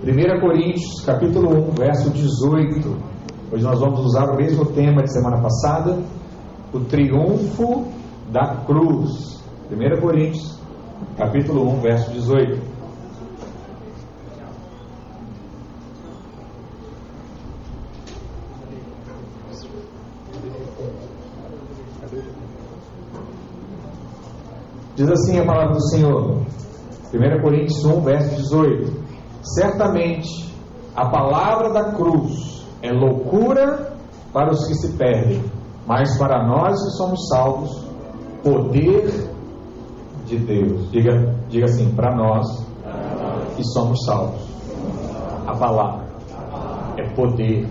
1 Coríntios, capítulo 1, verso 18. Hoje nós vamos usar o mesmo tema de semana passada, o triunfo da cruz. 1 Coríntios, capítulo 1, verso 18. Diz assim a palavra do Senhor, 1 Coríntios 1, verso 18: Certamente a palavra da cruz é loucura para os que se perdem, mas para nós que somos salvos, poder de Deus. Diga, diga assim, para nós que somos salvos. A palavra é poder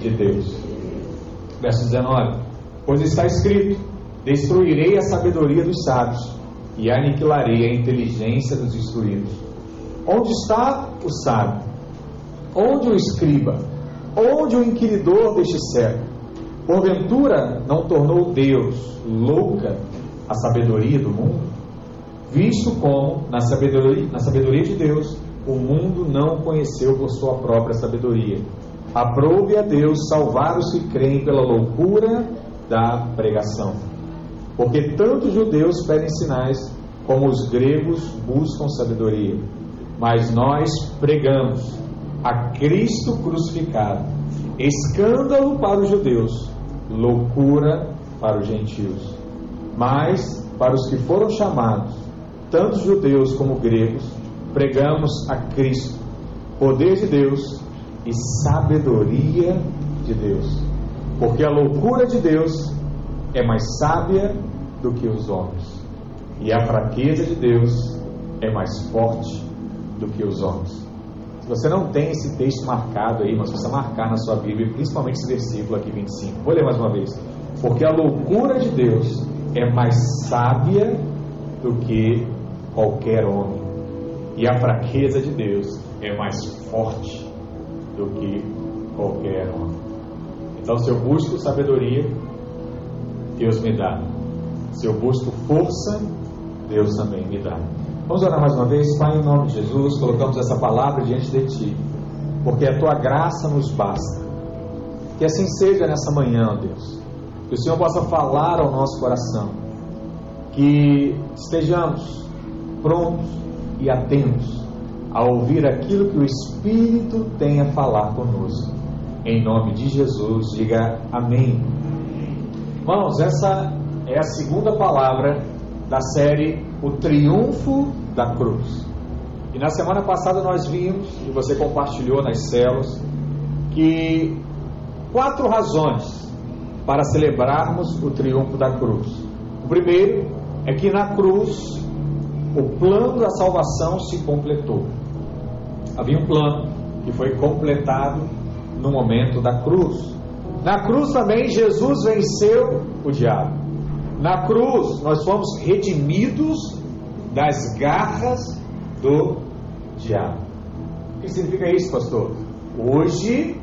de Deus. Verso 19: Pois está escrito: Destruirei a sabedoria dos sábios e aniquilarei a inteligência dos instruídos. Onde está o sábio? Onde o escriba? Onde o inquiridor deste século? Porventura não tornou Deus louca a sabedoria do mundo? Visto como, na sabedoria, na sabedoria de Deus, o mundo não conheceu por sua própria sabedoria. Aprove a Deus salvar os que creem pela loucura da pregação. Porque tanto os judeus pedem sinais, como os gregos buscam sabedoria. Mas nós pregamos a Cristo crucificado, escândalo para os judeus, loucura para os gentios. Mas para os que foram chamados, tanto judeus como gregos, pregamos a Cristo, poder de Deus e sabedoria de Deus. Porque a loucura de Deus é mais sábia do que os homens, e a fraqueza de Deus é mais forte do que os homens. Se você não tem esse texto marcado aí, mas você marcar na sua Bíblia, principalmente esse versículo aqui 25. Vou ler mais uma vez. Porque a loucura de Deus é mais sábia do que qualquer homem, e a fraqueza de Deus é mais forte do que qualquer homem. Então, se eu busco sabedoria, Deus me dá. Se eu busco força, Deus também me dá. Vamos orar mais uma vez, Pai, em nome de Jesus, colocamos essa palavra diante de Ti, porque a Tua graça nos basta. Que assim seja nessa manhã, Deus. Que o Senhor possa falar ao nosso coração. Que estejamos prontos e atentos a ouvir aquilo que o Espírito tem a falar conosco. Em nome de Jesus, diga amém. Irmãos, essa é a segunda palavra da série O Triunfo da Cruz. E na semana passada nós vimos, e você compartilhou nas células, que quatro razões para celebrarmos o triunfo da cruz. O primeiro é que na cruz o plano da salvação se completou. Havia um plano que foi completado no momento da cruz. Na cruz também Jesus venceu o diabo. Na cruz nós fomos redimidos das garras do diabo. O que significa isso, pastor? Hoje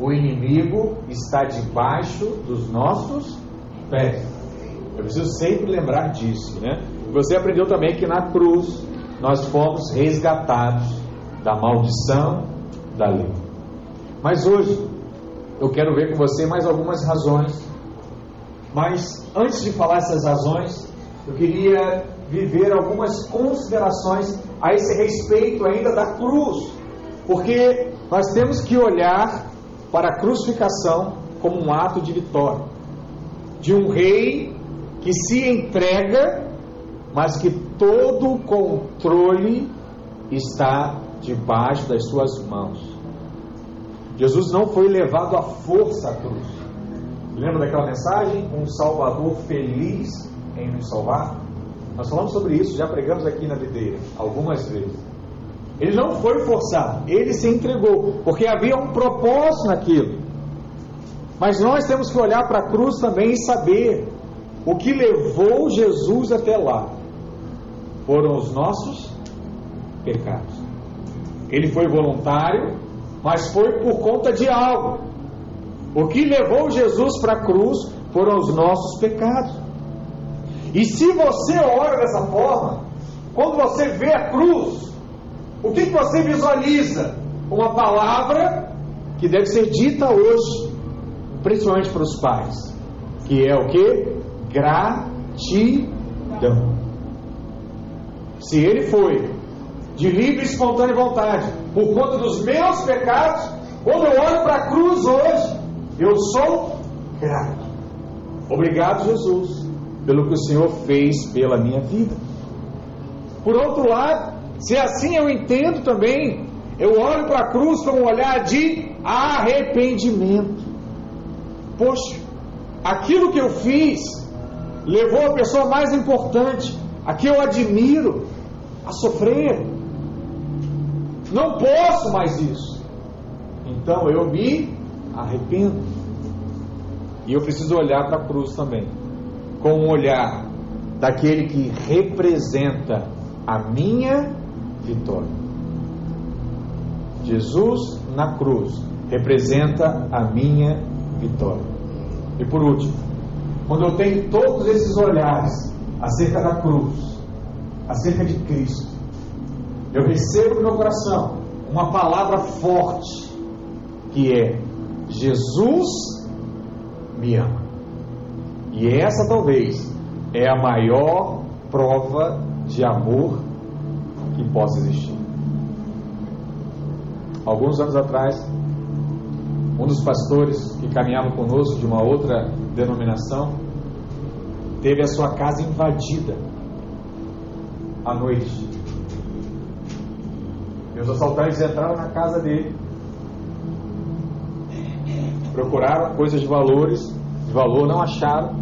o inimigo está debaixo dos nossos pés. Eu preciso sempre lembrar disso, né? Você aprendeu também que na cruz nós fomos resgatados da maldição da lei. Mas hoje eu quero ver com você mais algumas razões mas antes de falar essas razões, eu queria viver algumas considerações a esse respeito ainda da cruz, porque nós temos que olhar para a crucificação como um ato de vitória, de um rei que se entrega, mas que todo o controle está debaixo das suas mãos. Jesus não foi levado à força à cruz. Lembra daquela mensagem? Um Salvador feliz em nos salvar? Nós falamos sobre isso, já pregamos aqui na videira algumas vezes. Ele não foi forçado, ele se entregou, porque havia um propósito naquilo. Mas nós temos que olhar para a cruz também e saber o que levou Jesus até lá. Foram os nossos pecados. Ele foi voluntário, mas foi por conta de algo. O que levou Jesus para a cruz foram os nossos pecados. E se você ora dessa forma, quando você vê a cruz, O que, que você visualiza? Uma palavra que deve ser dita hoje, principalmente para os pais, que é o que? Gratidão. Se ele foi de livre e espontânea vontade, por conta dos meus pecados, quando eu olho para a cruz hoje, eu sou grato. Obrigado, Jesus, pelo que o Senhor fez pela minha vida. Por outro lado, se assim eu entendo também, eu olho para a cruz com um olhar de arrependimento. Poxa, aquilo que eu fiz levou a pessoa mais importante, a que eu admiro, a sofrer. Não posso mais isso. Então eu me arrependo. E eu preciso olhar para a cruz também, com um olhar daquele que representa a minha vitória. Jesus na cruz representa a minha vitória. E por último, quando eu tenho todos esses olhares acerca da cruz, acerca de Cristo, eu recebo no meu coração uma palavra forte que é Jesus me ama. E essa talvez é a maior prova de amor que possa existir. Alguns anos atrás, um dos pastores que caminhava conosco de uma outra denominação teve a sua casa invadida à noite. E os assaltantes entraram na casa dele, procuraram coisas de valores, de valor, não acharam.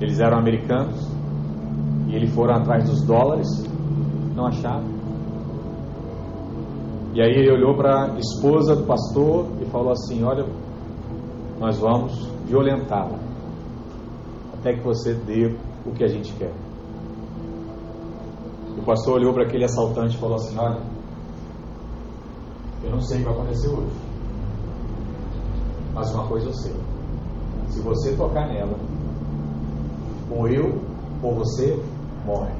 Eles eram americanos e eles foram atrás dos dólares, não acharam. E aí ele olhou para a esposa do pastor e falou assim: Olha, nós vamos violentá-la até que você dê o que a gente quer. O pastor olhou para aquele assaltante e falou assim: Olha, eu não sei o que vai acontecer hoje, mas uma coisa eu sei: se você tocar nela, ou eu ou você morre.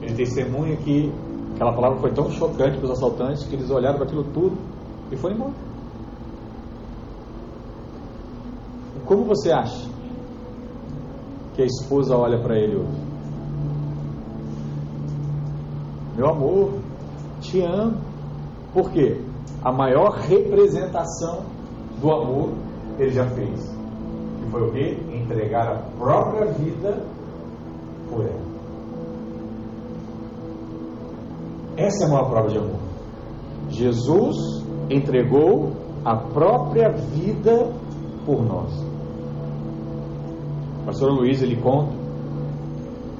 Ele testemunha que aquela palavra foi tão chocante para os assaltantes que eles olharam para aquilo tudo e foram embora. Como você acha que a esposa olha para ele hoje? Meu amor, te amo. Por quê? A maior representação do amor ele já fez. Que foi o quê? Entregar a própria vida por ela. Essa é a maior prova de amor. Jesus entregou a própria vida por nós. O pastor Luiz ele conta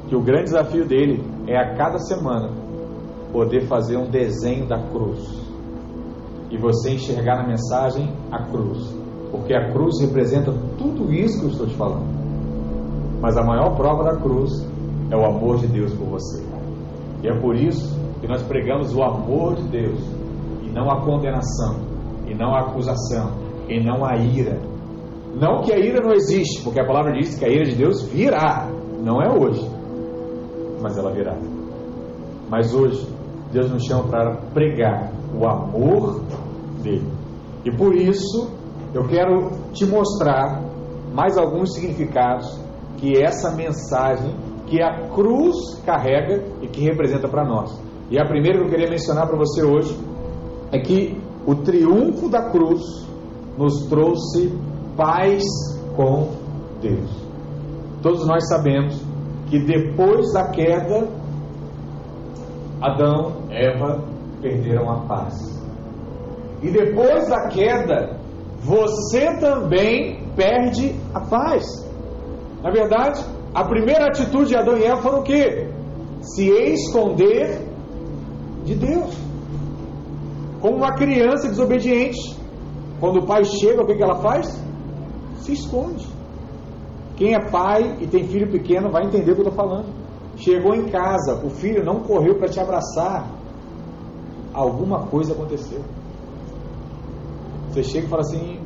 que o grande desafio dele é a cada semana poder fazer um desenho da cruz e você enxergar na mensagem a cruz, porque a cruz representa tudo isso que eu estou te falando. Mas a maior prova da cruz é o amor de Deus por você. E é por isso que nós pregamos o amor de Deus e não a condenação, e não a acusação, e não a ira, não que a ira não existe, porque a palavra diz que a ira de Deus virá, não é hoje, mas ela virá. Mas hoje, Deus nos chama para pregar o amor dele. E por isso, eu quero te mostrar mais alguns significados que essa mensagem que a cruz carrega e que representa para nós. E a primeira que eu queria mencionar para você hoje é que o triunfo da cruz nos trouxe paz com Deus. Todos nós sabemos que depois da queda, Adão, Eva perderam a paz. E depois da queda, você também perde a paz. Na verdade, a primeira atitude de Adão e Eva foi o quê? Se esconder de Deus. Como uma criança desobediente. Quando o pai chega, o que, que ela faz? se esconde. Quem é pai e tem filho pequeno vai entender o que eu estou falando. Chegou em casa, o filho não correu para te abraçar. Alguma coisa aconteceu. Você chega e fala assim: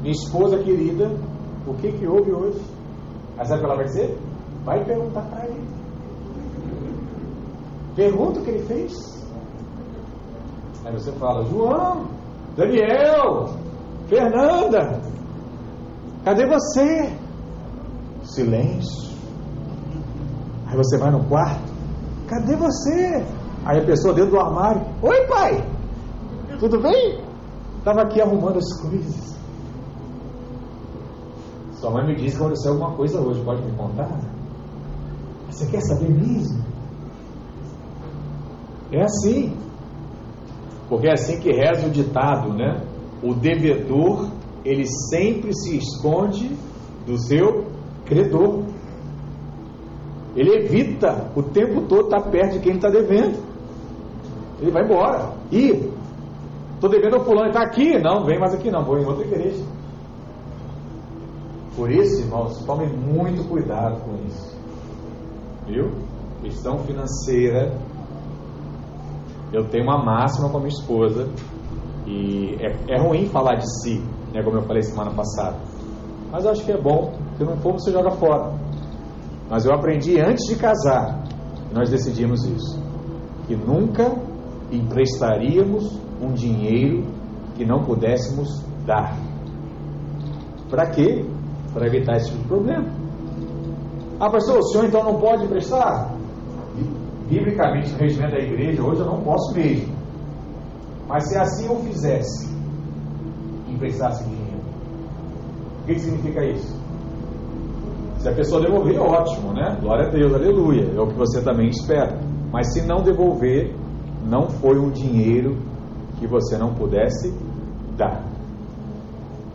Minha esposa querida, o que, que houve hoje? Aí sabe o que ela vai dizer? Vai perguntar para ele. Pergunta o que ele fez. Aí você fala, João, Daniel, Fernanda, cadê você? Silêncio. Aí você vai no quarto, cadê você? Aí a pessoa dentro do armário, oi pai, tudo bem? Estava aqui arrumando as coisas. Sua mãe me disse que aconteceu alguma coisa hoje, pode me contar? Você quer saber mesmo? É assim. Porque é assim que reza o ditado, né? O devedor, ele sempre se esconde do seu credor. Ele evita o tempo todo estar perto de quem está devendo. Ele vai embora. E estou devendo ao fulano, está aqui? Não, vem mais aqui não, vou em outra igreja. Por isso, irmãos, tomem muito cuidado com isso. Viu? Questão financeira. Eu tenho uma máxima com a minha esposa. E é, é ruim falar de si, né, como eu falei semana passada. Mas eu acho que é bom. Se não for, você joga fora. Mas eu aprendi antes de casar. Nós decidimos isso. Que nunca emprestaríamos um dinheiro que não pudéssemos dar. Para quê? para evitar esse tipo de problema. Ah, pastor, o senhor então não pode emprestar? Biblicamente, no regimento da igreja, hoje eu não posso mesmo. Mas se assim eu fizesse, emprestasse dinheiro, o que, que significa isso? Se a pessoa devolver, ótimo, né? Glória a Deus, aleluia. É o que você também espera. Mas se não devolver, não foi um dinheiro que você não pudesse dar.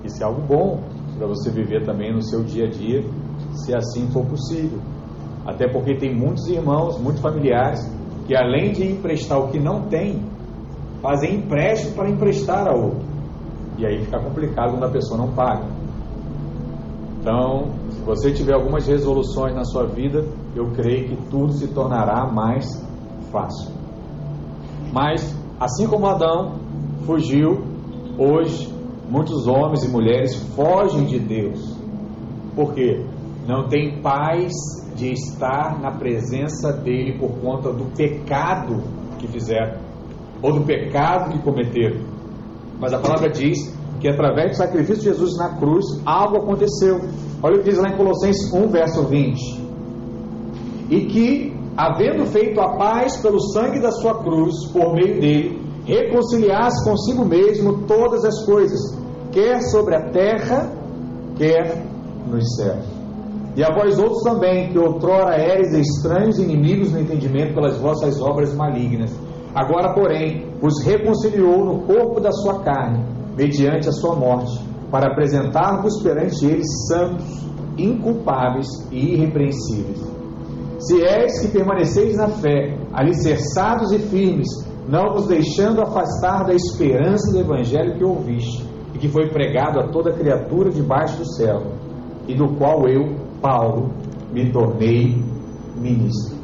Isso é algo bom para você viver também no seu dia a dia, se assim for possível. Até porque tem muitos irmãos, muitos familiares, que além de emprestar o que não tem, fazem empréstimo para emprestar a outro. E aí fica complicado quando a pessoa não paga. Então, se você tiver algumas resoluções na sua vida, eu creio que tudo se tornará mais fácil. Mas, assim como Adão fugiu, hoje Muitos homens e mulheres fogem de Deus. Por quê? Não tem paz de estar na presença dele por conta do pecado que fizeram ou do pecado que cometeram. Mas a palavra diz que através do sacrifício de Jesus na cruz, algo aconteceu. Olha o que diz lá em Colossenses 1, verso 20. E que, havendo feito a paz pelo sangue da sua cruz, por meio dele, reconciliasse consigo mesmo todas as coisas, quer sobre a terra, quer nos céus. E a vós outros também, que outrora eres estranhos e inimigos no entendimento pelas vossas obras malignas, agora, porém, os reconciliou no corpo da sua carne, mediante a sua morte, para apresentar-vos perante ele santos, inculpáveis e irrepreensíveis. Se és que permaneceis na fé, alicerçados e firmes, não vos deixando afastar da esperança do Evangelho que ouviste, e que foi pregado a toda criatura debaixo do céu, e do qual eu, Paulo, me tornei ministro.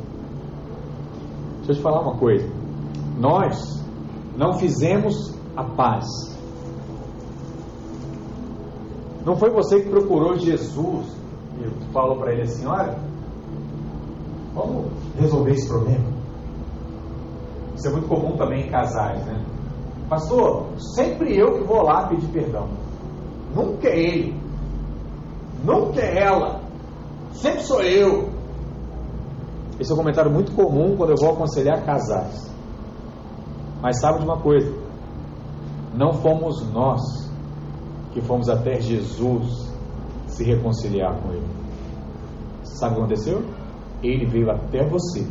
Deixa eu te falar uma coisa. Nós não fizemos a paz. Não foi você que procurou Jesus e falou para ele assim: olha, vamos resolver esse problema. Isso é muito comum também em casais, né? Pastor, sempre eu que vou lá pedir perdão. Nunca é ele. Nunca é ela. Sempre sou eu. Esse é um comentário muito comum quando eu vou aconselhar casais. Mas sabe de uma coisa? Não fomos nós que fomos até Jesus se reconciliar com Ele. Sabe o que aconteceu? Ele veio até você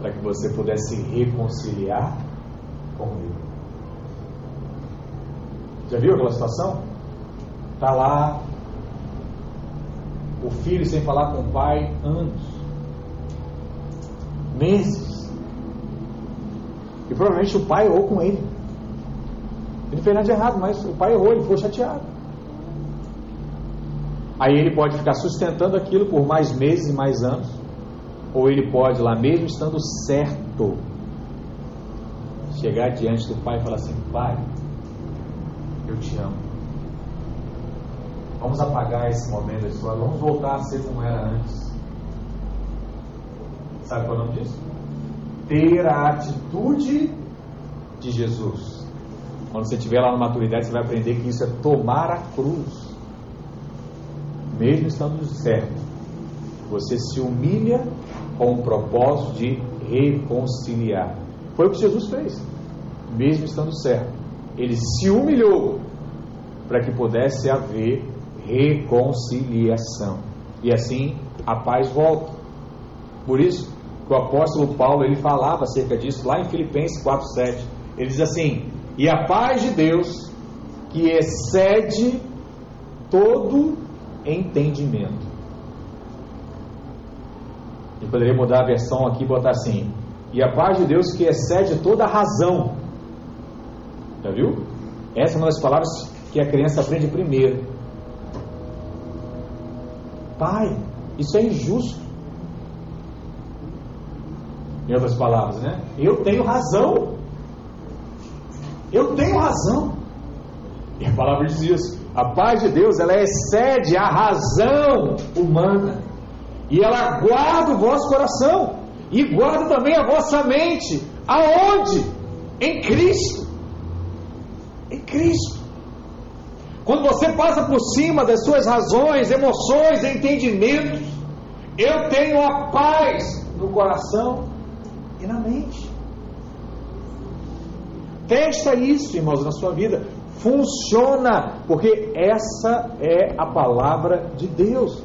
para que você pudesse reconciliar comigo. Já viu aquela situação? Está lá o filho sem falar com o pai anos, meses. E provavelmente o pai errou com ele. Ele fez nada de errado, mas o pai errou, ele ficou chateado. Aí ele pode ficar sustentando aquilo por mais meses e mais anos, ou ele pode, lá mesmo estando certo, chegar diante do Pai e falar assim: Pai, eu te amo. Vamos apagar esse momento da história, vamos voltar a ser como era antes. Sabe qual é o nome disso? Ter a atitude de Jesus. Quando você estiver lá na maturidade, você vai aprender que isso é tomar a cruz. Mesmo estando certo, você se humilha com o propósito de reconciliar. Foi o que Jesus fez, mesmo estando certo. Ele se humilhou para que pudesse haver reconciliação. E assim a paz volta. Por isso que o apóstolo Paulo ele falava acerca disso lá em Filipenses 4:7. Ele diz assim: "E a paz de Deus, que excede todo entendimento". E poderia mudar a versão aqui e botar assim: "E a paz de Deus que excede toda razão". Já viu? Essa é uma das palavras que a criança aprende primeiro. Pai, isso é injusto. Em outras palavras, né? Eu tenho razão. Eu tenho razão. E a palavra diz isso. A paz de Deus, ela excede a razão humana. E ela guarda o vosso coração. E guarda também a vossa mente. Aonde? Em Cristo. Em Cristo. Quando você passa por cima das suas razões, emoções, entendimentos, eu tenho a paz no coração e na mente. Testa isso, irmãos, na sua vida. Funciona, porque essa é a palavra de Deus.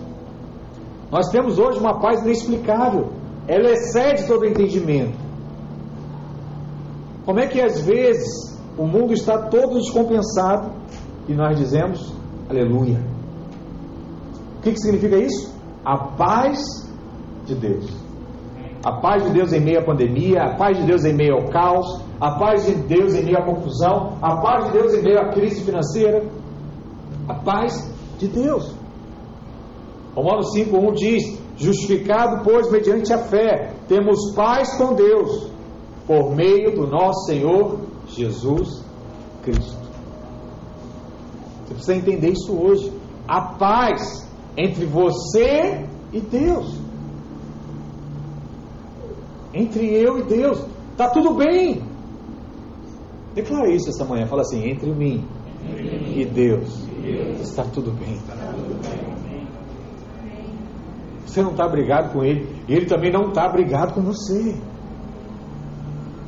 Nós temos hoje uma paz inexplicável. Ela excede todo entendimento. Como é que às vezes o mundo está todo descompensado e nós dizemos aleluia. O que, que significa isso? A paz de Deus. A paz de Deus em meio à pandemia, a paz de Deus em meio ao caos, a paz de Deus em meio à confusão, a paz de Deus em meio à crise financeira. A paz de Deus. Romanos 5,1 diz: Justificado, pois, mediante a fé, temos paz com Deus, por meio do nosso Senhor Jesus Cristo. Você precisa entender isso hoje. A paz entre você e Deus. Entre eu e Deus. Está tudo bem. Declara isso essa manhã. Fala assim: entre mim e Deus. Está tudo bem. Você não está brigado com ele. E ele também não está brigado com você.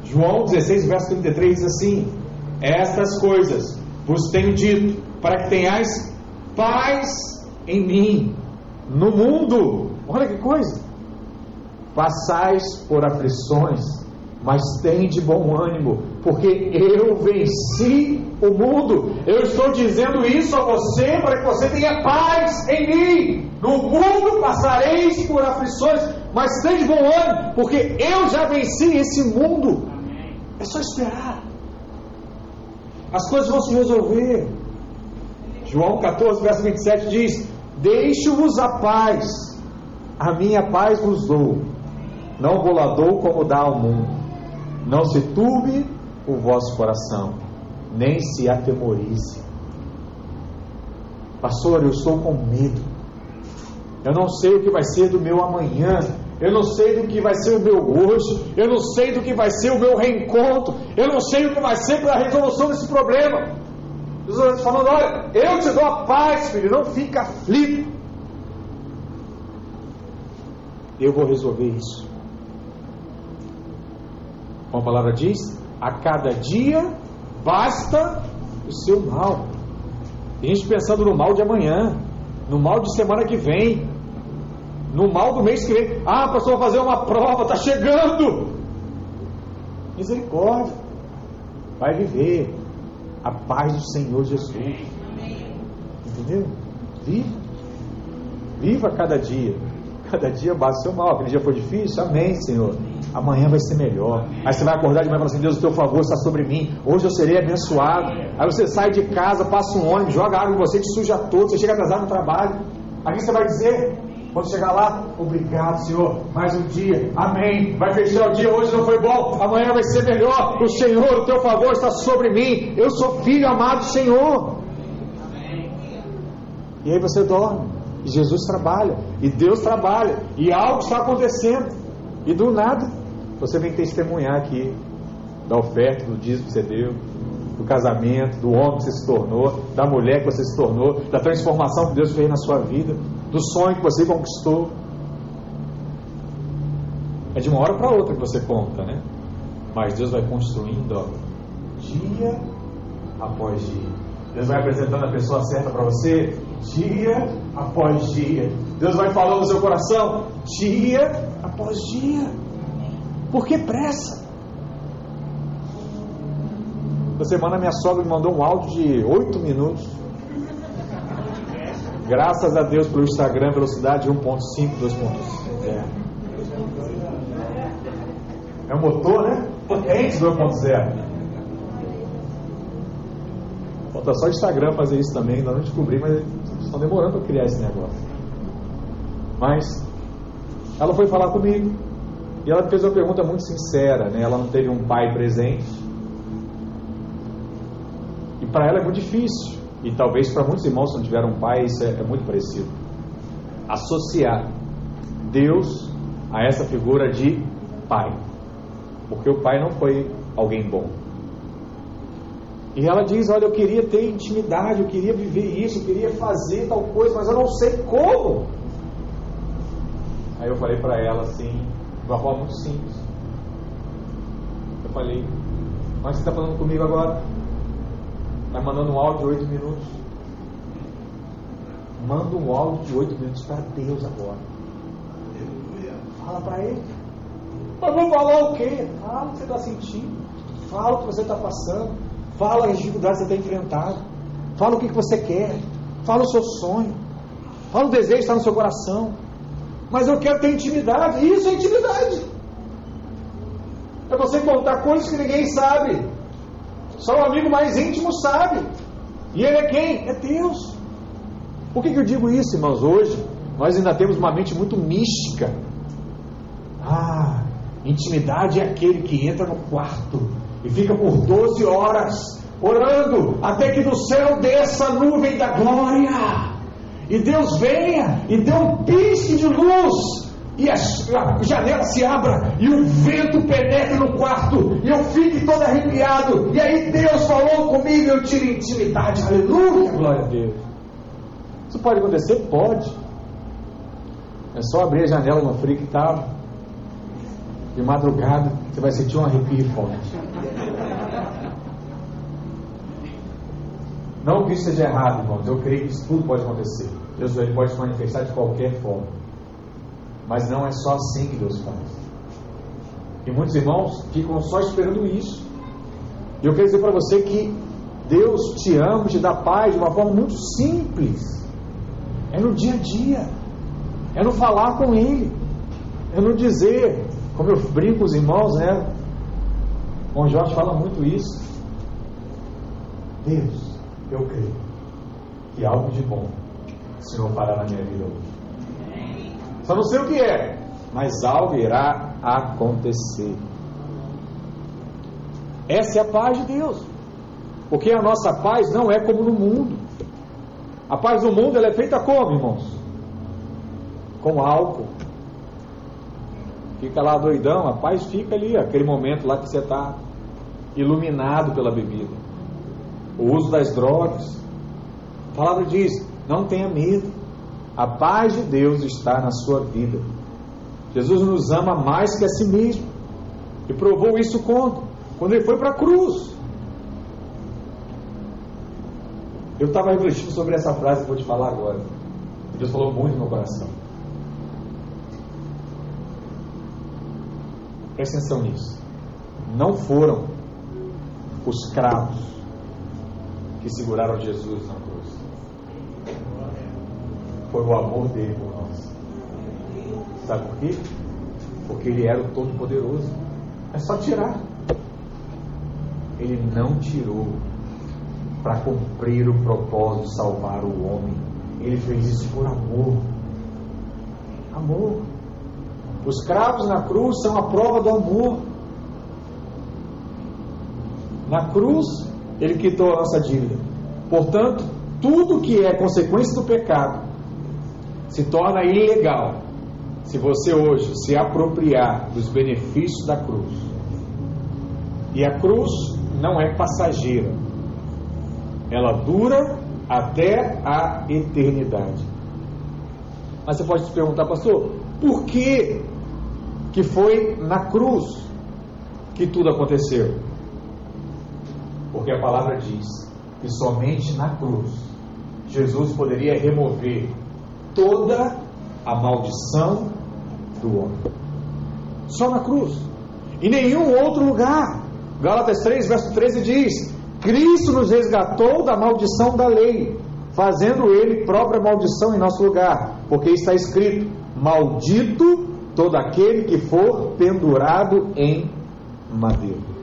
João 16, verso 33 diz assim: Estas coisas vos tenho dito, para que tenhais paz em mim. No mundo, olha que coisa, passais por aflições, mas tem de bom ânimo, porque eu venci o mundo. Eu estou dizendo isso a você para que você tenha paz em mim. No mundo passareis por aflições, mas tem de bom ânimo, porque eu já venci esse mundo. É só esperar. As coisas vão se resolver. João 14, verso 27 diz: Deixo-vos a paz, a minha paz vos dou, não vou lá dou como dá ao mundo. Não se turbe o vosso coração, nem se atemorize. Pastor, eu estou com medo. Eu não sei o que vai ser do meu amanhã. Eu não sei do que vai ser o meu hoje. Eu não sei do que vai ser o meu reencontro. Eu não sei o que vai ser para a resolução desse problema. Jesus está falando: olha, eu te dou a paz, filho, não fica aflito. Eu vou resolver isso. Como a palavra diz, a cada dia basta o seu mal. Tem gente pensando no mal de amanhã, no mal de semana que vem, no mal do mês que vem. Ah, pastor, vou fazer uma prova, está chegando. Misericórdia. Vai viver a paz do Senhor Jesus. Entendeu? Viva. Viva cada dia. Cada dia basta o seu mal. Aquele dia foi difícil? Amém, Senhor. Amanhã vai ser melhor. Aí você vai acordar de manhã e falar assim: Deus, o teu favor está sobre mim. Hoje eu serei abençoado. Aí você sai de casa, passa um ônibus, joga água em você, te suja todo. Você chega atrasado no trabalho. Aí você vai dizer: quando chegar lá, obrigado, Senhor, mais um dia, amém. Vai fechar o dia, hoje não foi bom, amanhã vai ser melhor. O Senhor, o teu favor está sobre mim. Eu sou filho amado do Senhor. E aí você dorme. Jesus trabalha. E Deus trabalha. E algo está acontecendo. E do nada, você vem testemunhar aqui da oferta, do dízimo que você deu, do casamento, do homem que você se tornou, da mulher que você se tornou, da transformação que Deus fez na sua vida, do sonho que você conquistou. É de uma hora para outra que você conta, né? Mas Deus vai construindo, ó, dia após dia. Deus vai apresentando a pessoa certa para você, dia após dia. Deus vai falando no seu coração, dia após dia. Por que pressa? Essa semana minha sogra me mandou um áudio de 8 minutos. Graças a Deus pelo Instagram, velocidade 1.5, 2.0. É. é um motor, né? Potente 2.0. Falta só o Instagram fazer isso também, ainda não descobri, mas estão demorando para criar esse negócio. Mas ela foi falar comigo e ela fez uma pergunta muito sincera, né? Ela não teve um pai presente para ela é muito difícil. E talvez para muitos irmãos que não tiveram um pai, isso é, é muito parecido. Associar Deus a essa figura de pai. Porque o pai não foi alguém bom. E ela diz: Olha, eu queria ter intimidade, eu queria viver isso, eu queria fazer tal coisa, mas eu não sei como. Aí eu falei para ela assim, de uma forma muito simples. Eu falei: Mas você está falando comigo agora? Está mandando um áudio de oito minutos. Manda um áudio de oito minutos para Deus agora. Fala para Ele. Mas vou falar o quê? Fala o que você está sentindo. Fala o que você está passando. Fala as dificuldades que você está enfrentando. Fala o que você quer. Fala o seu sonho. Fala o desejo que está no seu coração. Mas eu quero ter intimidade. Isso é intimidade. É você contar coisas que ninguém sabe. Só o amigo mais íntimo sabe. E ele é quem? É Deus. Por que, que eu digo isso, irmãos? Hoje nós ainda temos uma mente muito mística. Ah, intimidade é aquele que entra no quarto e fica por 12 horas orando até que do céu desça a nuvem da glória. E Deus venha e dê um pisque de luz e a, janela se abra e o vento penetre no quarto e eu fique todo arrepiado. E aí Deus falou comigo eu tiro intimidade. Aleluia, glória a Deus. Isso pode acontecer? Pode. É só abrir a janela no frio que estava. De madrugada, você vai sentir um arrepio forte. Não que isso seja errado, irmãos. Eu creio que isso tudo pode acontecer. Deus ele pode se manifestar de qualquer forma. Mas não é só assim que Deus faz. E muitos irmãos ficam só esperando isso. E eu quero dizer para você que Deus te ama, te dá paz de uma forma muito simples. É no dia a dia. É no falar com Ele. É no dizer. Como eu brinco com os irmãos, né? O Jorge fala muito isso. Deus, eu creio que algo de bom o Senhor fará na minha vida hoje. Só não sei o que é, mas algo irá acontecer. Essa é a paz de Deus. Porque a nossa paz não é como no mundo. A paz do mundo é feita como, irmãos? Com álcool. Fica lá doidão, a paz fica ali, aquele momento lá que você está iluminado pela bebida. O uso das drogas. A palavra diz: não tenha medo. A paz de Deus está na sua vida. Jesus nos ama mais que a si mesmo. E provou isso quando? Quando ele foi para a cruz. Eu estava refletindo sobre essa frase que vou te falar agora. Deus falou muito no meu coração. Presta atenção nisso. Não foram os cravos que seguraram Jesus na cruz foi o amor dele por nós. Sabe por quê? Porque ele era o Todo-Poderoso. É só tirar. Ele não tirou para cumprir o propósito de salvar o homem. Ele fez isso por amor. Amor. Os cravos na cruz são a prova do amor. Na cruz, ele quitou a nossa dívida. Portanto, tudo que é consequência do pecado se torna ilegal se você hoje se apropriar dos benefícios da cruz. E a cruz não é passageira, ela dura até a eternidade. Mas você pode se perguntar, pastor, por que que foi na cruz que tudo aconteceu? Porque a palavra diz que somente na cruz Jesus poderia remover toda a maldição do homem. Só na cruz. Em nenhum outro lugar. Gálatas 3, verso 13 diz: Cristo nos resgatou da maldição da lei, fazendo ele própria maldição em nosso lugar, porque está escrito: Maldito todo aquele que for pendurado em madeira.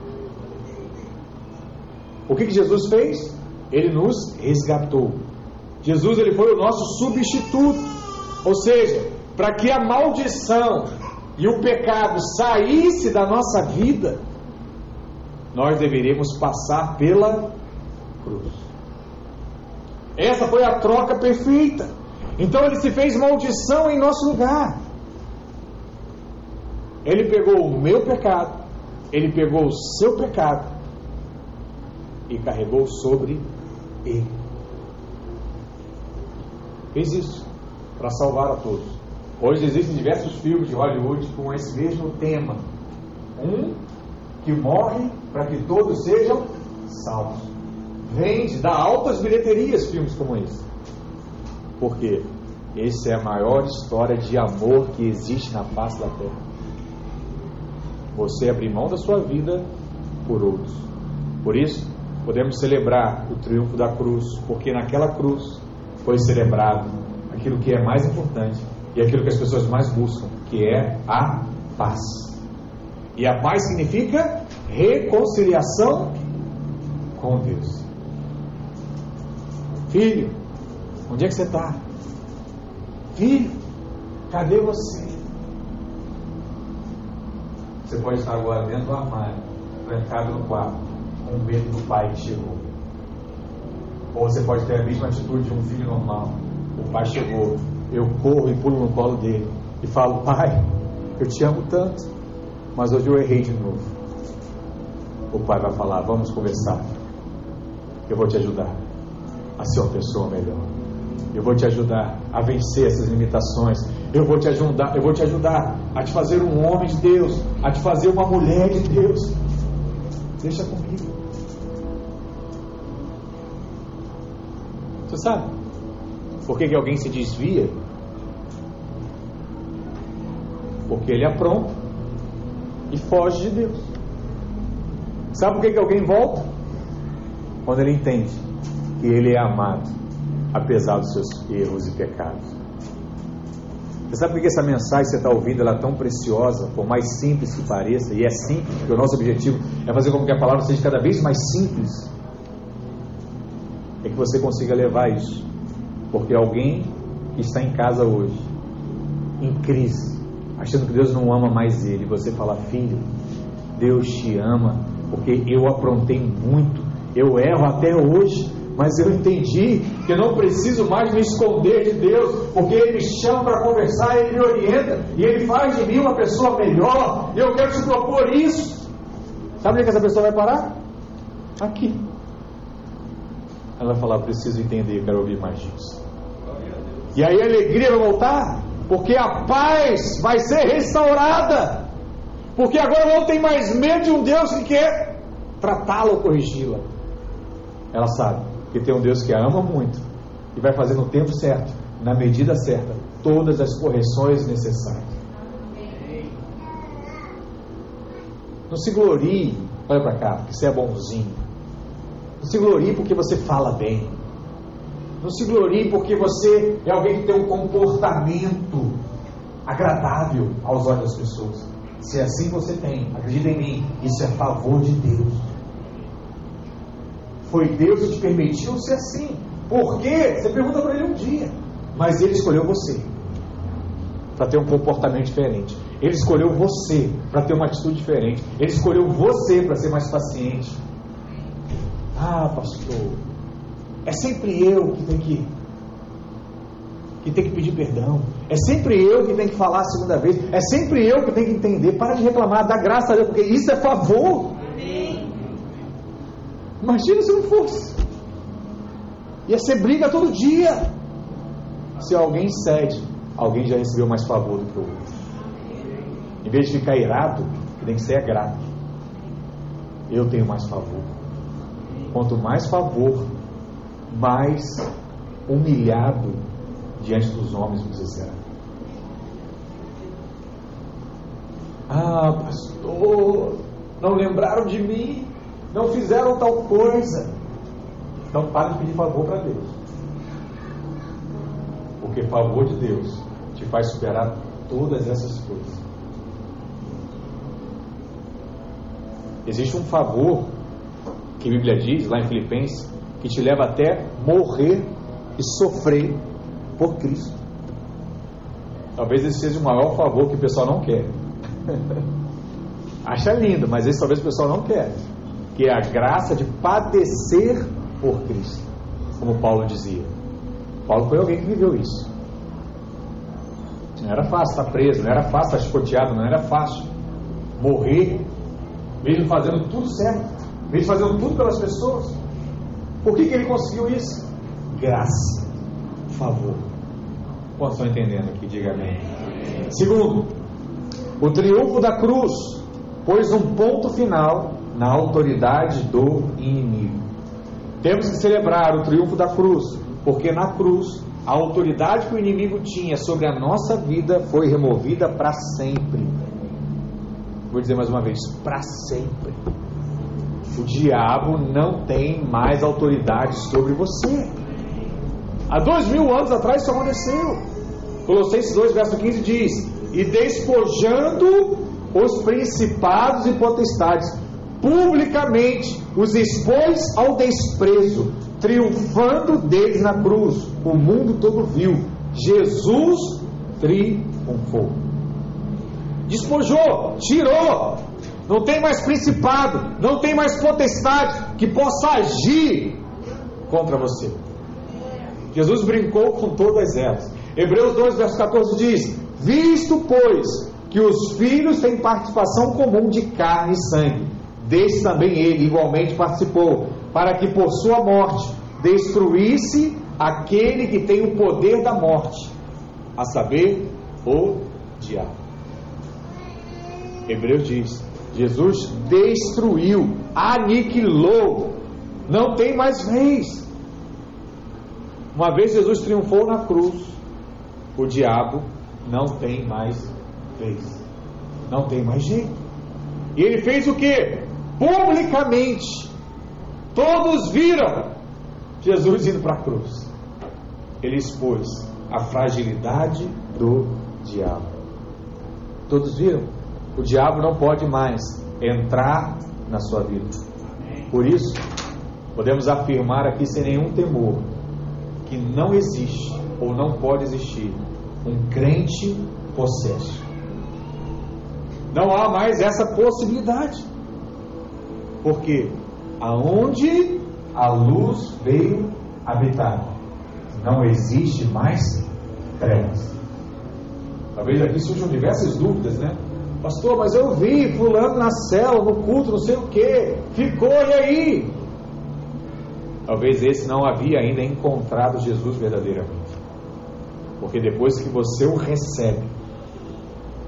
O que, que Jesus fez? Ele nos resgatou. Jesus ele foi o nosso substituto. Ou seja, para que a maldição e o pecado saísse da nossa vida, nós deveríamos passar pela cruz. Essa foi a troca perfeita. Então ele se fez maldição em nosso lugar. Ele pegou o meu pecado, ele pegou o seu pecado e carregou sobre ele. Fez isso para salvar a todos. Hoje existem diversos filmes de Hollywood com esse mesmo tema. Um que morre para que todos sejam salvos. Vende, dá altas bilheterias filmes como esse. Por quê? Essa é a maior história de amor que existe na face da terra. Você abrir mão da sua vida por outros. Por isso, podemos celebrar o triunfo da cruz, porque naquela cruz foi celebrado aquilo que é mais importante e aquilo que as pessoas mais buscam, que é a paz. E a paz significa reconciliação com Deus. Filho, onde é que você está? Filho, cadê você? Você pode estar agora dentro do armário, trancado no quarto, com medo do pai que chegou. Ou você pode ter a mesma atitude de um filho normal o pai chegou, eu corro e pulo no colo dele e falo: Pai, eu te amo tanto, mas hoje eu errei de novo. O pai vai falar: Vamos conversar. Eu vou te ajudar a ser uma pessoa melhor. Eu vou te ajudar a vencer essas limitações. Eu vou te ajudar, eu vou te ajudar a te fazer um homem de Deus, a te fazer uma mulher de Deus. Deixa comigo. Você sabe? Por que, que alguém se desvia? Porque ele apronta e foge de Deus. Sabe por que, que alguém volta? Quando ele entende que ele é amado, apesar dos seus erros e pecados. Você sabe por que essa mensagem que você está ouvindo ela é tão preciosa, por mais simples que pareça, e é simples, porque o nosso objetivo é fazer com que a palavra seja cada vez mais simples, é que você consiga levar isso porque alguém que está em casa hoje, em crise, achando que Deus não ama mais ele, você fala, filho, Deus te ama, porque eu aprontei muito, eu erro até hoje, mas eu entendi que eu não preciso mais me esconder de Deus, porque Ele me chama para conversar, Ele me orienta e Ele faz de mim uma pessoa melhor. Eu quero te propor isso. Sabe onde é que essa pessoa vai parar? Aqui. Ela vai falar: preciso entender, quero ouvir mais disso. E aí a alegria vai voltar, porque a paz vai ser restaurada. Porque agora não tem mais medo de um Deus que quer tratá-la ou corrigi-la. Ela sabe que tem um Deus que a ama muito e vai fazer no tempo certo, na medida certa, todas as correções necessárias. Não se glorie, olha para cá, porque você é bonzinho. Não se glorie porque você fala bem. Não se glorie porque você é alguém que tem um comportamento agradável aos olhos das pessoas. Se é assim você tem, acredita em mim, isso é favor de Deus. Foi Deus que te permitiu ser assim. Por quê? Você pergunta para ele um dia. Mas ele escolheu você para ter um comportamento diferente. Ele escolheu você para ter uma atitude diferente. Ele escolheu você para ser mais paciente. Ah, pastor, É sempre eu que tenho que, que tem que pedir perdão. É sempre eu que tenho que falar a segunda vez. É sempre eu que tenho que entender. Para de reclamar, dá graça a Deus, porque isso é favor. Imagina se não fosse. Ia ser briga todo dia. Se alguém cede, alguém já recebeu mais favor do que o outro. Em vez de ficar irado, tem que ser grato. Eu tenho mais favor. Quanto mais favor, mais humilhado diante dos homens você será. Ah, pastor, não lembraram de mim, não fizeram tal coisa. Então pare de pedir favor para Deus. Porque favor de Deus te faz superar todas essas coisas. Existe um favor que a Bíblia diz lá em Filipenses que te leva até morrer e sofrer por Cristo. Talvez esse seja o maior favor que o pessoal não quer. Acha lindo, mas esse talvez o pessoal não quer. Que é a graça de padecer por Cristo. Como Paulo dizia. Paulo foi alguém que viveu isso. Não era fácil estar preso, não era fácil estar chicoteado, não era fácil morrer, mesmo fazendo tudo certo, mesmo fazendo tudo pelas pessoas. Por que, que ele conseguiu isso? Graça, favor. Quantos estão entendendo aqui? Diga amém. Segundo, o triunfo da cruz pôs um ponto final na autoridade do inimigo. Temos que celebrar o triunfo da cruz, porque na cruz a autoridade que o inimigo tinha sobre a nossa vida foi removida para sempre. Vou dizer mais uma vez: para sempre. O diabo não tem mais autoridade sobre você. Há dois mil anos atrás isso aconteceu. Colossenses 2, verso 15 diz: E despojando os principados e potestades, publicamente os expôs ao desprezo, triunfando deles na cruz. O mundo todo viu. Jesus triunfou. Despojou, tirou, não tem mais principado, não tem mais potestade que possa agir contra você. Jesus brincou com todas elas. Hebreus 2, verso 14 diz: Visto, pois, que os filhos têm participação comum de carne e sangue, deste também ele igualmente participou, para que por sua morte destruísse aquele que tem o poder da morte, a saber, o diabo. Hebreus diz: Jesus destruiu, aniquilou, não tem mais vez. Uma vez Jesus triunfou na cruz, o diabo não tem mais vez, não tem mais jeito. E ele fez o que? Publicamente, todos viram Jesus indo para a cruz. Ele expôs a fragilidade do diabo. Todos viram? O diabo não pode mais entrar na sua vida. Por isso, podemos afirmar aqui sem nenhum temor que não existe ou não pode existir um crente possesso. Não há mais essa possibilidade. Porque aonde a luz veio habitar, não existe mais trevas. Talvez aqui surjam diversas dúvidas, né? Pastor, mas eu vi fulano na cela, no culto, não sei o que. Ficou, e aí? Talvez esse não havia ainda encontrado Jesus verdadeiramente. Porque depois que você o recebe,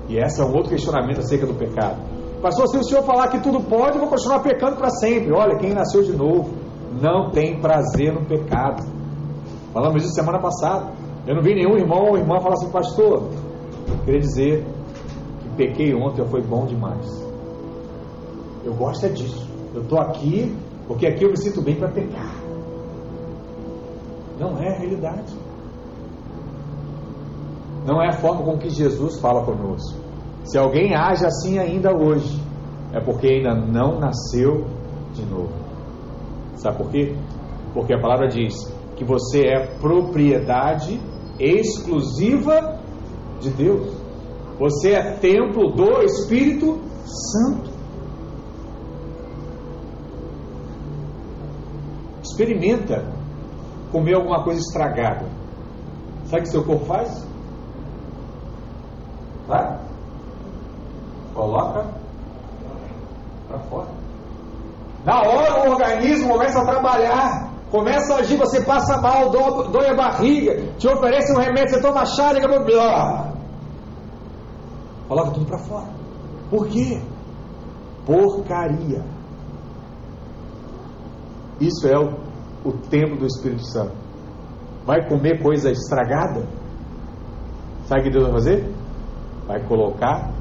e esse é um outro questionamento acerca do pecado. Pastor, se o senhor falar que tudo pode, eu vou continuar pecando para sempre. Olha, quem nasceu de novo não tem prazer no pecado. Falamos isso semana passada. Eu não vi nenhum irmão ou irmã falar assim, pastor, queria dizer pequei ontem foi bom demais. Eu gosto é disso. Eu estou aqui porque aqui eu me sinto bem para pecar. Não é a realidade. Não é a forma com que Jesus fala conosco. Se alguém age assim ainda hoje, é porque ainda não nasceu de novo. Sabe por quê? Porque a palavra diz que você é propriedade exclusiva de Deus. Você é templo do Espírito Santo. Experimenta comeu alguma coisa estragada. Sabe o que seu corpo faz? Vai. Coloca para fora. Na hora o organismo começa a trabalhar, começa a agir, você passa mal, dói a barriga, te oferece um remédio, você toma chá, e blá. Coloca tudo para fora. Por quê? Porcaria. Isso é o, o templo do Espírito Santo. Vai comer coisa estragada? Sabe o que Deus vai fazer? Vai colocar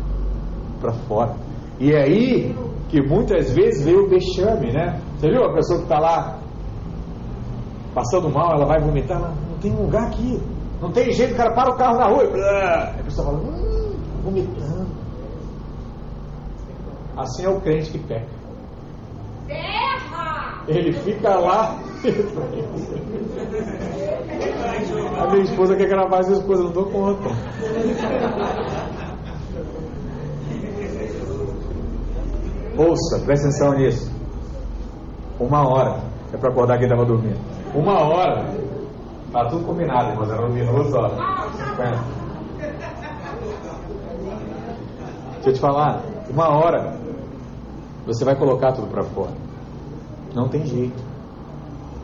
para fora. E é aí que muitas vezes veio o vexame, né? Você viu a pessoa que está lá passando mal, ela vai vomitar, ela, não tem lugar aqui. Não tem jeito, o cara para o carro na rua e a pessoa fala, hum, vomitando. Assim é o crente que peca. Terra! Ele fica lá. a minha esposa quer gravar essas coisas, não dou conta. Ouça, presta atenção nisso. Uma hora. É para acordar quem estava dormindo. Uma hora. Tá tudo combinado, irmãos. Era dormir duas horas. Deixa eu te falar. Uma hora. Você vai colocar tudo para fora. Não tem jeito.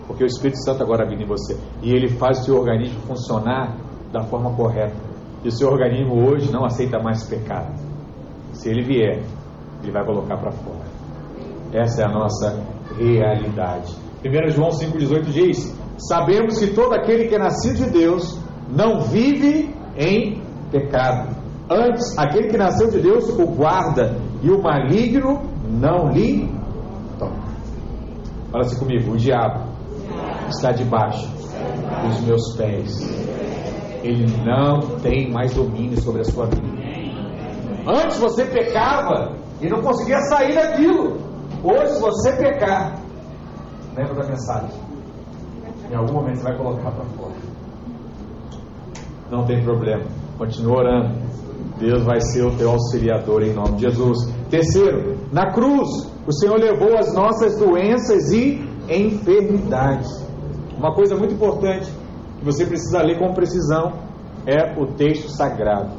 Porque o Espírito Santo agora vive em você. E ele faz o seu organismo funcionar da forma correta. E o seu organismo hoje não aceita mais pecado. Se ele vier, ele vai colocar para fora. Essa é a nossa realidade. 1 João 5,18 diz: Sabemos que todo aquele que é nascido de Deus não vive em pecado. Antes, aquele que nasceu de Deus o guarda, e o maligno não lhe toca. Fala assim comigo: o diabo está debaixo dos meus pés. Ele não tem mais domínio sobre a sua vida. Antes você pecava, e não conseguia sair daquilo. Hoje, se você pecar, lembra da mensagem. Em algum momento você vai colocar para fora. Não tem problema. Continua orando. Deus vai ser o teu auxiliador em nome de Jesus. Terceiro, na cruz, o Senhor levou as nossas doenças e enfermidades. Uma coisa muito importante que você precisa ler com precisão é o texto sagrado.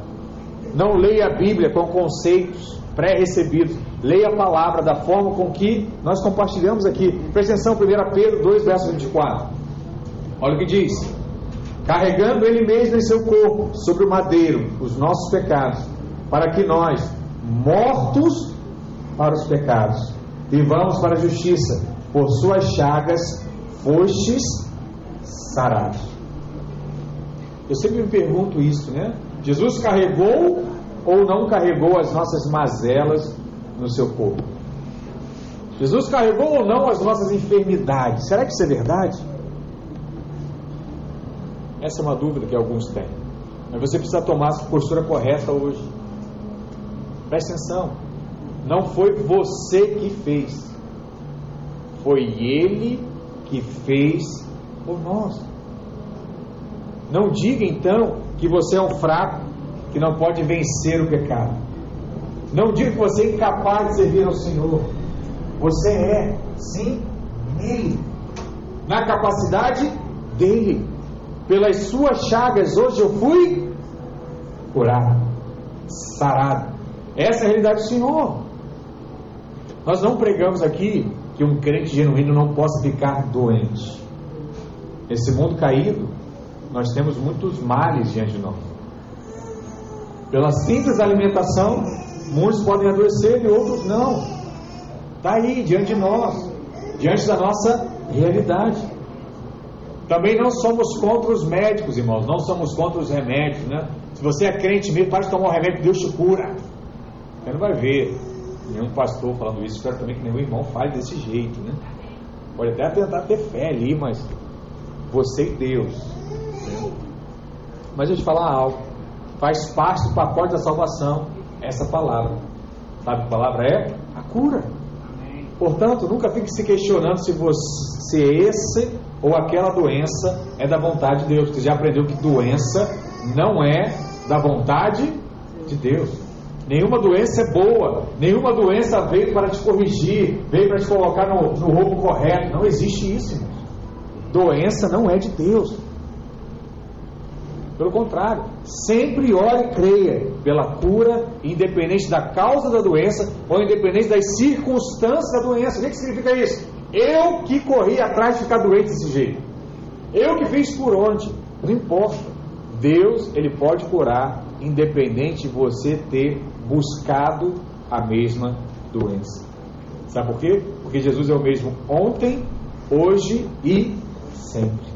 Não leia a Bíblia com conceitos pré-recebidos. Leia a palavra da forma com que nós compartilhamos aqui. Presta atenção, 1 Pedro 2, verso 24. Olha o que diz: Carregando Ele mesmo em seu corpo, sobre o madeiro, os nossos pecados, para que nós, mortos para os pecados, vivamos para a justiça, por suas chagas fostes sarados. Eu sempre me pergunto isso, né? Jesus carregou ou não carregou as nossas mazelas no seu corpo? Jesus carregou ou não as nossas enfermidades? Será que isso é verdade? Essa é uma dúvida que alguns têm. Mas você precisa tomar a postura correta hoje. Preste atenção. Não foi você que fez. Foi Ele que fez por nós. Não diga então que você é um fraco que não pode vencer o pecado. Não diga que você é incapaz de servir ao Senhor. Você é, sim, nele. Na capacidade dele. Pelas suas chagas, hoje eu fui curado, sarado. Essa é a realidade do Senhor. Nós não pregamos aqui que um crente genuíno não possa ficar doente. Nesse mundo caído, nós temos muitos males diante de nós. Pela simples alimentação, muitos podem adoecer e outros não. Está aí, diante de nós, diante da nossa realidade. Também não somos contra os médicos, irmãos, não somos contra os remédios, né? Se você é crente mesmo, pode tomar um remédio, Deus te cura. Você não vai ver nenhum pastor falando isso, espero também que nenhum irmão fale desse jeito, né? Pode até tentar ter fé ali, mas você e Deus. Mas eu te falar algo faz parte do pacote da salvação essa palavra. Sabe que palavra é? A cura. Portanto, nunca fique se questionando se você esse ou aquela doença é da vontade de Deus. Você já aprendeu que doença não é da vontade de Deus. Nenhuma doença é boa, nenhuma doença veio para te corrigir, veio para te colocar no, no correto. Não existe isso, irmãos. doença não é de Deus. Pelo contrário, sempre ore e creia pela cura, independente da causa da doença ou independente das circunstâncias da doença. O que, que significa isso? Eu que corri atrás de ficar doente desse jeito. Eu que fiz por onde. Não importa. Deus, ele pode curar, independente de você ter buscado a mesma doença. Sabe por quê? Porque Jesus é o mesmo ontem, hoje e sempre.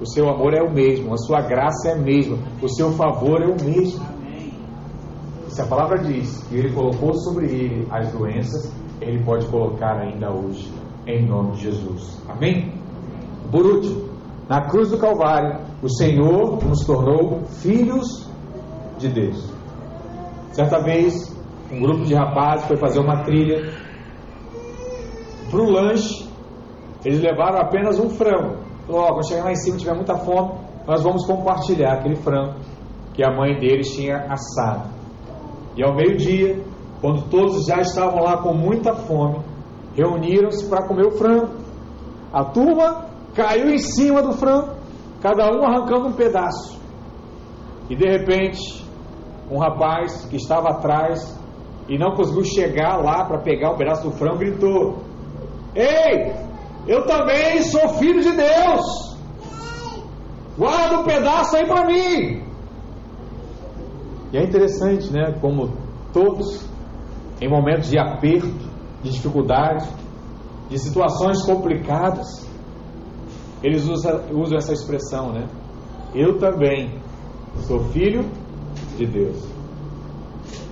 O seu amor é o mesmo, a sua graça é a mesma, o seu favor é o mesmo. Se a palavra diz que ele colocou sobre ele as doenças, ele pode colocar ainda hoje, em nome de Jesus. Amém? Por último, na cruz do Calvário, o Senhor nos tornou filhos de Deus. Certa vez, um grupo de rapazes foi fazer uma trilha. Para o lanche, eles levaram apenas um frango. Oh, quando chegar lá em cima tiver muita fome, nós vamos compartilhar aquele frango que a mãe deles tinha assado. E ao meio-dia, quando todos já estavam lá com muita fome, reuniram-se para comer o frango. A turma caiu em cima do frango, cada um arrancando um pedaço. E de repente, um rapaz que estava atrás e não conseguiu chegar lá para pegar um pedaço do frango gritou: Ei, eu também sou filho de Deus. Guarda um pedaço aí para mim. E é interessante, né? Como todos, em momentos de aperto, de dificuldade, de situações complicadas, eles usam, usam essa expressão, né? Eu também sou filho de Deus.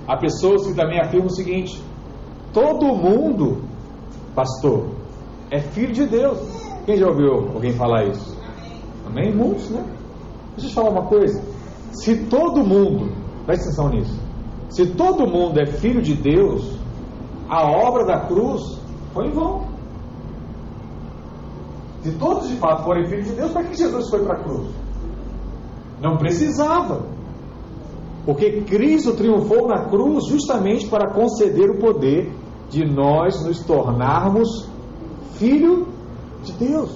Há pessoas que também afirmam o seguinte: todo mundo, pastor, é filho de Deus. Quem já ouviu alguém falar isso? Amém? Muitos, né? Deixa eu te falar uma coisa. Se todo mundo, presta atenção nisso, se todo mundo é filho de Deus, a obra da cruz foi em vão. Se todos de fato forem filhos de Deus, para que Jesus foi para a cruz? Não precisava. Porque Cristo triunfou na cruz justamente para conceder o poder de nós nos tornarmos filho de Deus.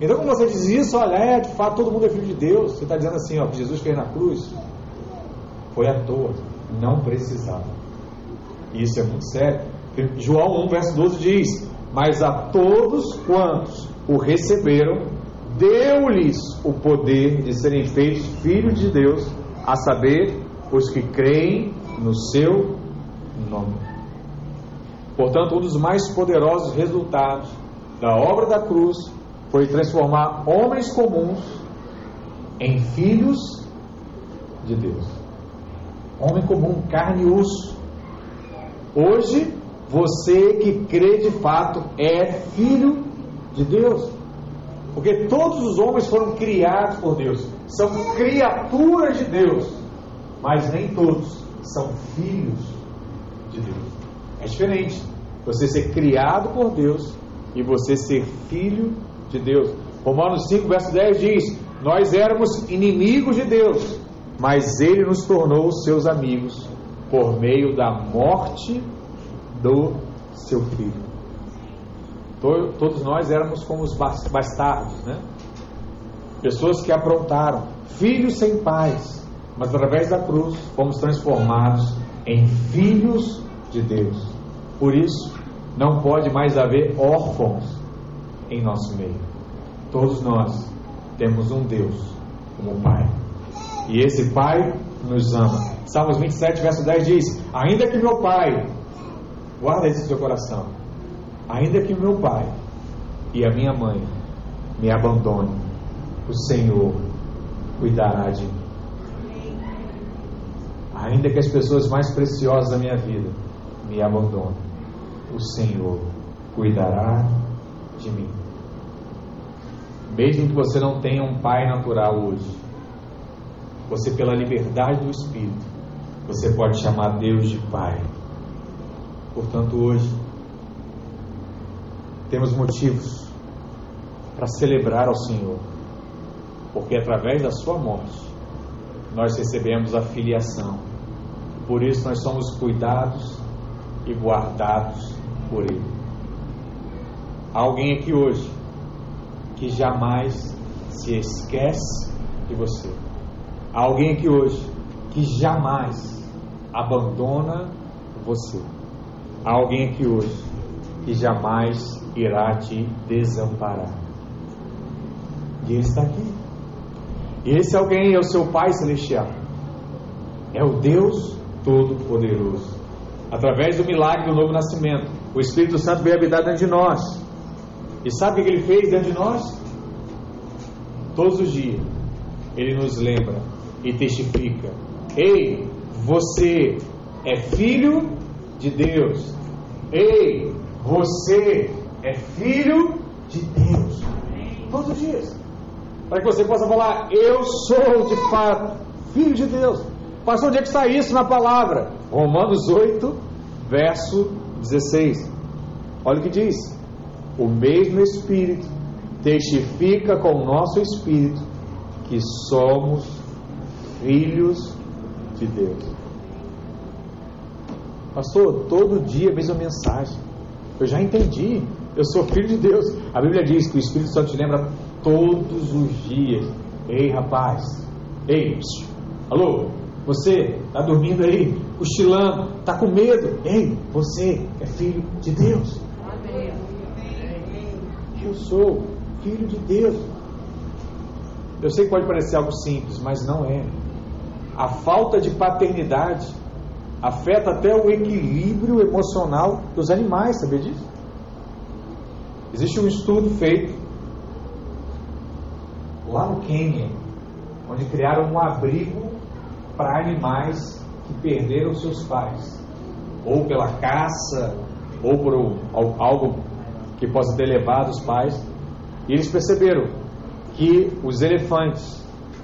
Então, quando você diz isso, olha, é, de fato todo mundo é filho de Deus, você está dizendo assim, ó, que Jesus fez na cruz foi à toa, não precisava. E isso é muito sério. João 1, verso 12 diz: Mas a todos quantos o receberam, deu-lhes o poder de serem feitos filhos de Deus, a saber, os que creem no seu nome. Portanto, um dos mais poderosos resultados da obra da cruz foi transformar homens comuns em filhos de Deus. Homem comum, carne e osso. Hoje, você que crê de fato é filho de Deus. Porque todos os homens foram criados por Deus, são criaturas de Deus, mas nem todos são filhos de Deus. É diferente você ser criado por Deus e você ser filho de Deus. Romanos 5, verso 10 diz: Nós éramos inimigos de Deus, mas Ele nos tornou seus amigos por meio da morte do seu filho. Todos nós éramos como os bastardos, né? Pessoas que aprontaram, filhos sem pais, mas através da cruz fomos transformados em filhos de Deus. Por isso, não pode mais haver órfãos em nosso meio. Todos nós temos um Deus como Pai. E esse Pai nos ama. Salmos 27, verso 10 diz: Ainda que meu Pai, guarda isso no seu coração, ainda que meu Pai e a minha mãe me abandone, o Senhor cuidará de mim. Ainda que as pessoas mais preciosas da minha vida me abandonem, o Senhor cuidará de mim. Mesmo que você não tenha um pai natural hoje, você, pela liberdade do Espírito, você pode chamar Deus de Pai. Portanto, hoje, temos motivos para celebrar ao Senhor, porque através da Sua morte, nós recebemos a filiação. Por isso, nós somos cuidados e guardados por Ele. Há alguém aqui hoje que jamais se esquece de você. Há alguém aqui hoje que jamais abandona você. Há alguém aqui hoje que jamais irá te desamparar. E Ele está aqui. E esse alguém é o seu Pai Celestial. É o Deus Todo-Poderoso. Através do milagre do novo nascimento, o Espírito Santo veio habitar dentro de nós. E sabe o que ele fez dentro de nós? Todos os dias, ele nos lembra e testifica: Ei, você é filho de Deus. Ei, você é filho de Deus. Todos os dias. Para que você possa falar: Eu sou de fato filho de Deus. Pastor, onde é que está isso na palavra? Romanos 8, verso 16. Olha o que diz: O mesmo Espírito testifica com o nosso Espírito que somos filhos de Deus. Pastor, todo dia a mesma mensagem. Eu já entendi. Eu sou filho de Deus. A Bíblia diz que o Espírito Santo te lembra todos os dias. Ei, rapaz. Ei, psiu. alô? Você está dormindo aí, cochilando, está com medo. Ei, você é filho de Deus. Eu sou filho de Deus. Eu sei que pode parecer algo simples, mas não é. A falta de paternidade afeta até o equilíbrio emocional dos animais, sabia disso? Existe um estudo feito lá no Quênia, onde criaram um abrigo para animais que perderam seus pais, ou pela caça, ou por algo que possa ter levado os pais. E eles perceberam que os elefantes,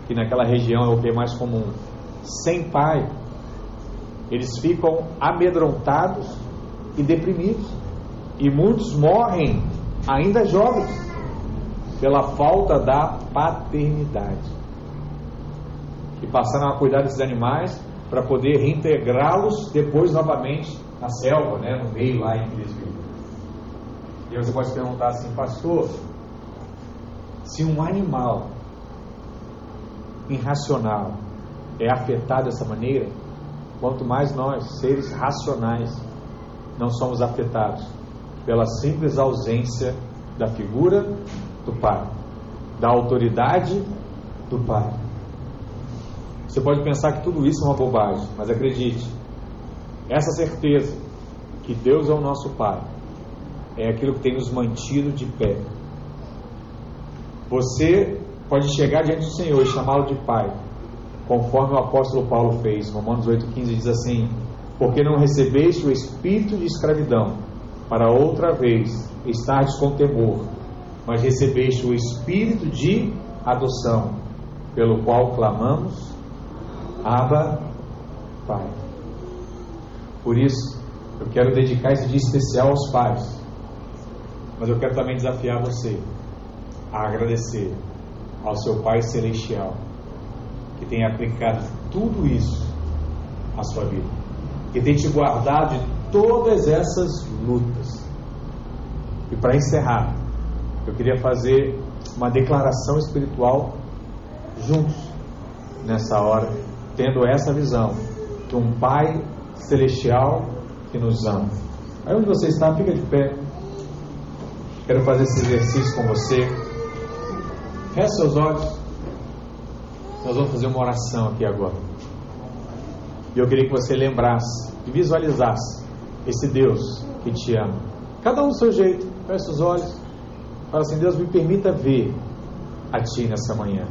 que naquela região é o que é mais comum, sem pai, eles ficam amedrontados e deprimidos. E muitos morrem ainda jovens pela falta da paternidade. E passaram a cuidar desses animais para poder reintegrá-los depois novamente na selva, né, no meio lá em que eles vivem. E você pode perguntar assim, pastor, se um animal irracional é afetado dessa maneira, quanto mais nós, seres racionais, não somos afetados pela simples ausência da figura do Pai, da autoridade do Pai. Você pode pensar que tudo isso é uma bobagem, mas acredite, essa certeza que Deus é o nosso Pai é aquilo que tem nos mantido de pé você pode chegar diante do Senhor e chamá-lo de Pai, conforme o apóstolo Paulo fez. Romanos 8,15 diz assim: Porque não recebeste o espírito de escravidão, para outra vez estardes com temor, mas recebeste o espírito de adoção, pelo qual clamamos, Abba, Pai. Por isso, eu quero dedicar esse dia especial aos pais, mas eu quero também desafiar você a agradecer ao seu Pai Celestial que tem aplicado tudo isso à sua vida, que tem te guardado de todas essas lutas. E para encerrar, eu queria fazer uma declaração espiritual juntos nessa hora, tendo essa visão de um Pai Celestial que nos ama. Aí onde você está, fica de pé. Quero fazer esse exercício com você. Feche seus olhos. Nós vamos fazer uma oração aqui agora. E eu queria que você lembrasse e visualizasse esse Deus que te ama. Cada um do seu jeito. Feche seus olhos. Fala assim: Deus, me permita ver a Ti nessa manhã.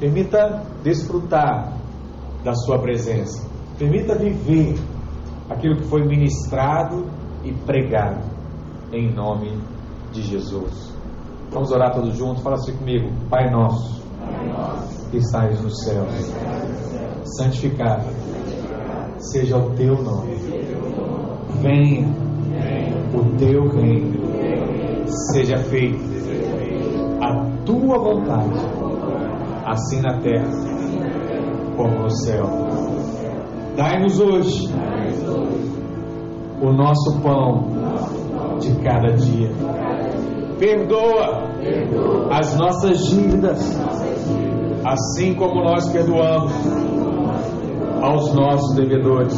Permita desfrutar da Sua presença. Permita viver aquilo que foi ministrado e pregado. Em nome de Jesus. Vamos orar todos juntos. Fala assim comigo. Pai nosso, que estás nos céus, santificado seja o teu nome. Venha o teu reino. Seja feito a tua vontade, assim na terra como no céu. Dai-nos hoje o nosso pão de cada dia Perdoa as nossas dívidas, assim como nós perdoamos aos nossos devedores.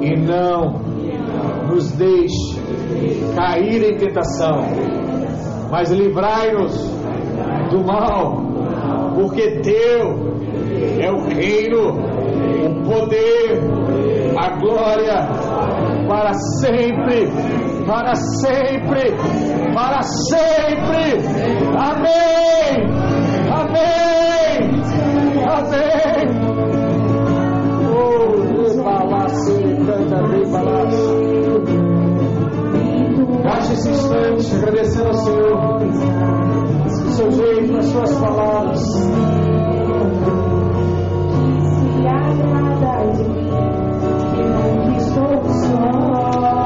E não nos deixe cair em tentação, mas livrai-nos do mal, porque teu é o reino, o poder, a glória para sempre, para sempre, para sempre. Amém. Amém. Amém. Oh, Gaste esse instante agradecendo ao Senhor, o seu jeito, as suas palavras. Se agrada de mim, que não estou só.